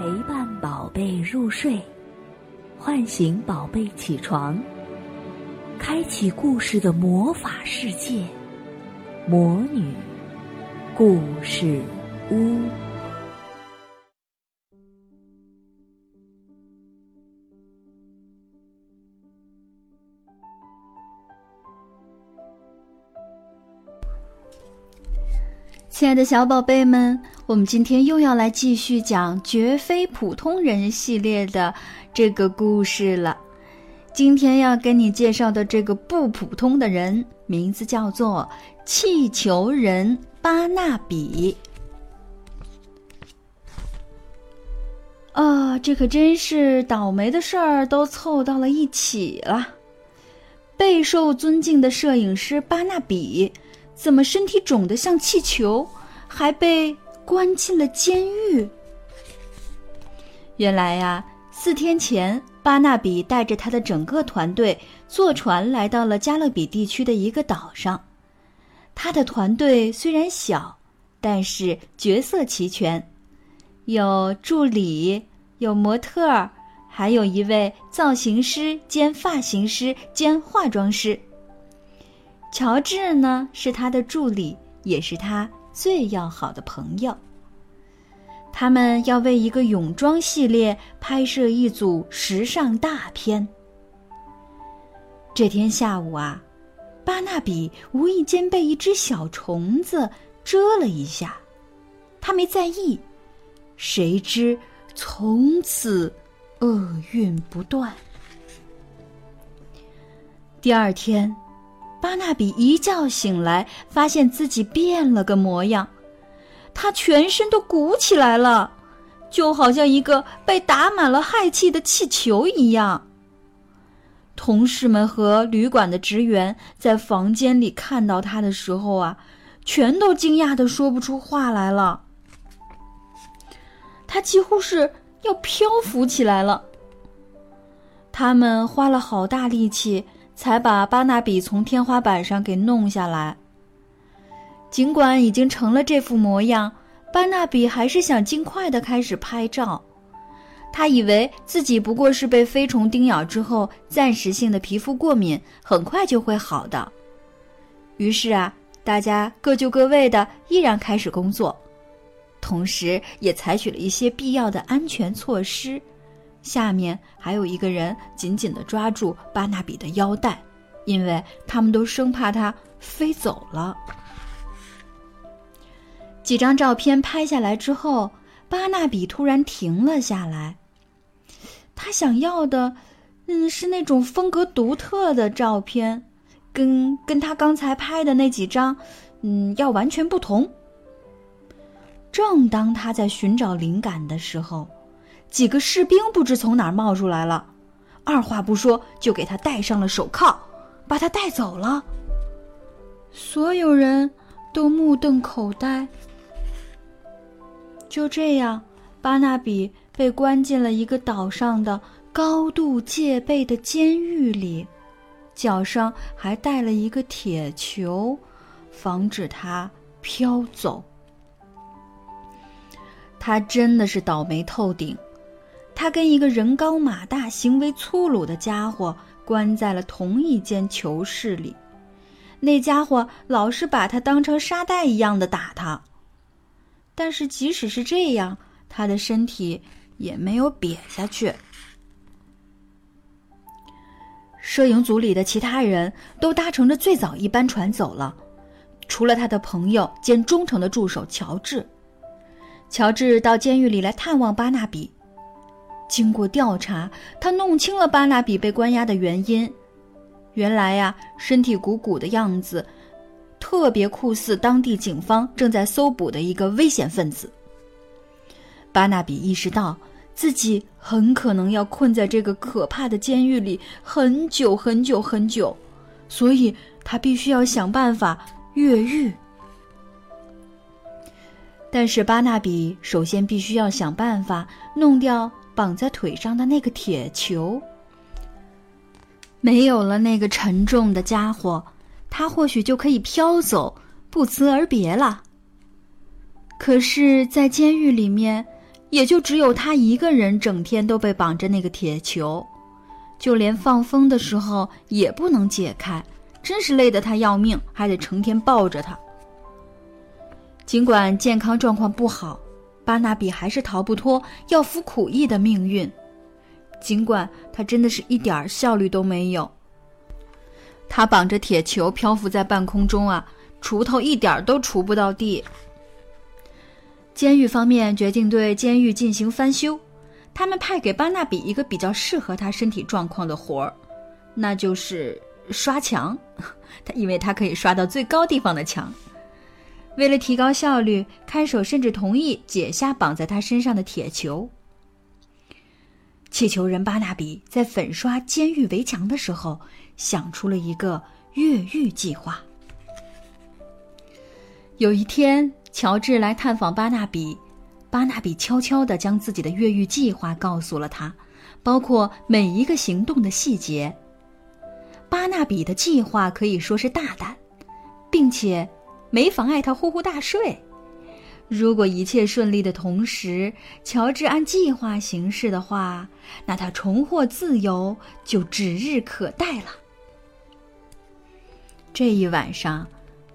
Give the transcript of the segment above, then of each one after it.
陪伴宝贝入睡，唤醒宝贝起床，开启故事的魔法世界——魔女故事屋。亲爱的小宝贝们，我们今天又要来继续讲《绝非普通人》系列的这个故事了。今天要跟你介绍的这个不普通的人，名字叫做气球人巴纳比。啊，这可真是倒霉的事儿都凑到了一起了。备受尊敬的摄影师巴纳比。怎么身体肿得像气球，还被关进了监狱？原来呀，四天前，巴纳比带着他的整个团队坐船来到了加勒比地区的一个岛上。他的团队虽然小，但是角色齐全，有助理，有模特儿，还有一位造型师兼发型师兼化妆师。乔治呢，是他的助理，也是他最要好的朋友。他们要为一个泳装系列拍摄一组时尚大片。这天下午啊，巴纳比无意间被一只小虫子蛰了一下，他没在意，谁知从此厄运不断。第二天。巴纳比一觉醒来，发现自己变了个模样，他全身都鼓起来了，就好像一个被打满了氦气的气球一样。同事们和旅馆的职员在房间里看到他的时候啊，全都惊讶的说不出话来了。他几乎是要漂浮起来了。他们花了好大力气。才把巴纳比从天花板上给弄下来。尽管已经成了这副模样，巴纳比还是想尽快的开始拍照。他以为自己不过是被飞虫叮咬之后暂时性的皮肤过敏，很快就会好的。于是啊，大家各就各位的，依然开始工作，同时也采取了一些必要的安全措施。下面还有一个人紧紧地抓住巴纳比的腰带，因为他们都生怕他飞走了。几张照片拍下来之后，巴纳比突然停了下来。他想要的，嗯，是那种风格独特的照片，跟跟他刚才拍的那几张，嗯，要完全不同。正当他在寻找灵感的时候。几个士兵不知从哪儿冒出来了，二话不说就给他戴上了手铐，把他带走了。所有人都目瞪口呆。就这样，巴纳比被关进了一个岛上的高度戒备的监狱里，脚上还带了一个铁球，防止他飘走。他真的是倒霉透顶。他跟一个人高马大、行为粗鲁的家伙关在了同一间囚室里，那家伙老是把他当成沙袋一样的打他。但是即使是这样，他的身体也没有瘪下去。摄影组里的其他人都搭乘着最早一班船走了，除了他的朋友兼忠诚的助手乔治。乔治到监狱里来探望巴纳比。经过调查，他弄清了巴纳比被关押的原因。原来呀，身体鼓鼓的样子，特别酷似当地警方正在搜捕的一个危险分子。巴纳比意识到自己很可能要困在这个可怕的监狱里很久很久很久，所以他必须要想办法越狱。但是巴纳比首先必须要想办法弄掉。绑在腿上的那个铁球，没有了那个沉重的家伙，他或许就可以飘走，不辞而别了。可是，在监狱里面，也就只有他一个人整天都被绑着那个铁球，就连放风的时候也不能解开，真是累得他要命，还得成天抱着他。尽管健康状况不好，巴纳比还是逃不脱要服苦役的命运。尽管他真的是一点效率都没有，他绑着铁球漂浮在半空中啊，锄头一点都锄不到地。监狱方面决定对监狱进行翻修，他们派给巴纳比一个比较适合他身体状况的活儿，那就是刷墙。他因为他可以刷到最高地方的墙。为了提高效率，看守甚至同意解下绑在他身上的铁球。气球人巴纳比在粉刷监狱围墙的时候，想出了一个越狱计划。有一天，乔治来探访巴纳比，巴纳比悄悄地将自己的越狱计划告诉了他，包括每一个行动的细节。巴纳比的计划可以说是大胆，并且没妨碍他呼呼大睡。如果一切顺利的同时，乔治按计划行事的话，那他重获自由就指日可待了。这一晚上，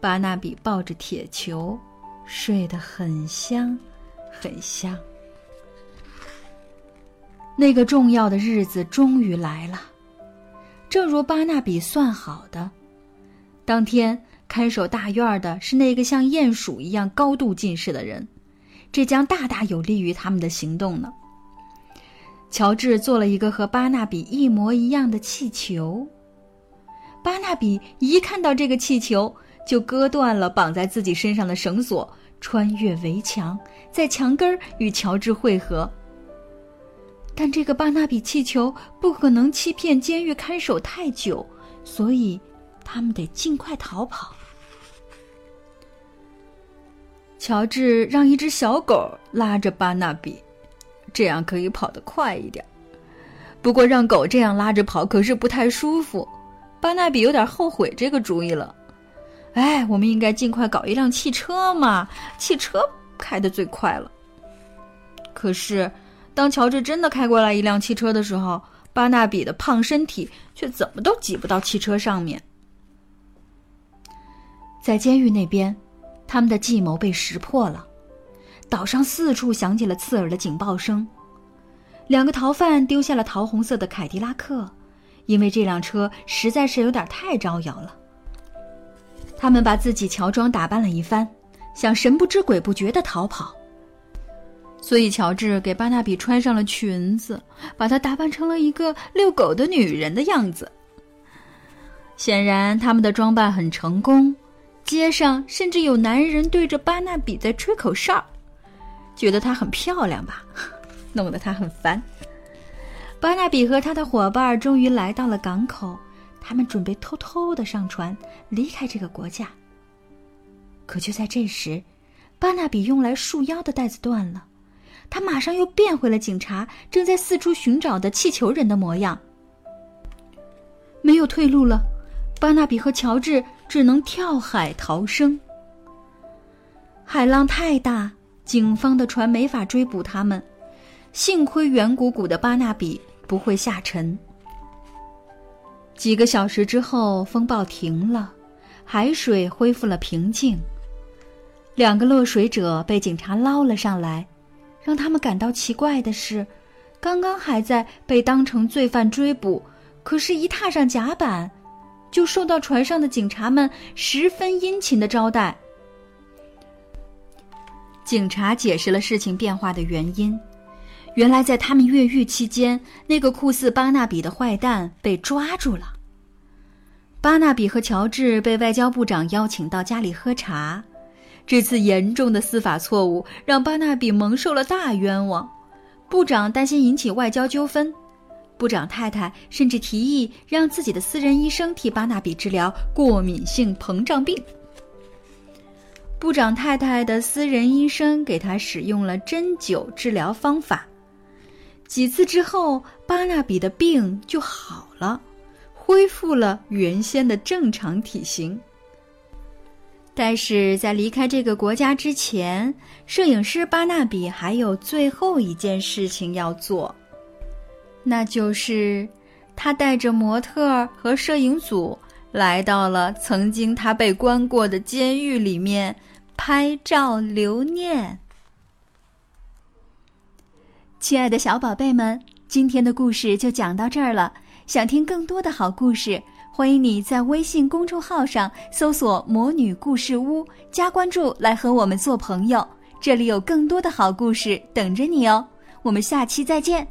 巴纳比抱着铁球，睡得很香，很香。那个重要的日子终于来了，正如巴纳比算好的，当天。看守大院的是那个像鼹鼠一样高度近视的人，这将大大有利于他们的行动呢。乔治做了一个和巴纳比一模一样的气球。巴纳比一看到这个气球，就割断了绑在自己身上的绳索，穿越围墙，在墙根儿与乔治会合。但这个巴纳比气球不可能欺骗监狱看守太久，所以。他们得尽快逃跑。乔治让一只小狗拉着巴纳比，这样可以跑得快一点。不过让狗这样拉着跑可是不太舒服。巴纳比有点后悔这个主意了。哎，我们应该尽快搞一辆汽车嘛，汽车开得最快了。可是，当乔治真的开过来一辆汽车的时候，巴纳比的胖身体却怎么都挤不到汽车上面。在监狱那边，他们的计谋被识破了。岛上四处响起了刺耳的警报声。两个逃犯丢下了桃红色的凯迪拉克，因为这辆车实在是有点太招摇了。他们把自己乔装打扮了一番，想神不知鬼不觉的逃跑。所以乔治给巴纳比穿上了裙子，把她打扮成了一个遛狗的女人的样子。显然，他们的装扮很成功。街上甚至有男人对着巴纳比在吹口哨，觉得她很漂亮吧，弄得她很烦。巴纳比和他的伙伴终于来到了港口，他们准备偷偷的上船离开这个国家。可就在这时，巴纳比用来束腰的带子断了，他马上又变回了警察正在四处寻找的气球人的模样。没有退路了，巴纳比和乔治。只能跳海逃生。海浪太大，警方的船没法追捕他们。幸亏圆鼓鼓的巴纳比不会下沉。几个小时之后，风暴停了，海水恢复了平静。两个落水者被警察捞了上来。让他们感到奇怪的是，刚刚还在被当成罪犯追捕，可是，一踏上甲板。就受到船上的警察们十分殷勤的招待。警察解释了事情变化的原因，原来在他们越狱期间，那个酷似巴纳比的坏蛋被抓住了。巴纳比和乔治被外交部长邀请到家里喝茶，这次严重的司法错误让巴纳比蒙受了大冤枉，部长担心引起外交纠纷。部长太太甚至提议让自己的私人医生替巴纳比治疗过敏性膨胀病。部长太太的私人医生给他使用了针灸治疗方法，几次之后，巴纳比的病就好了，恢复了原先的正常体型。但是在离开这个国家之前，摄影师巴纳比还有最后一件事情要做，那就是他带着模特和摄影组来到了曾经他被关过的监狱里面拍照留念。亲爱的小宝贝们，今天的故事就讲到这儿了。想听更多的好故事。欢迎你在微信公众号上搜索“魔女故事屋”，加关注来和我们做朋友。这里有更多的好故事等着你哦！我们下期再见。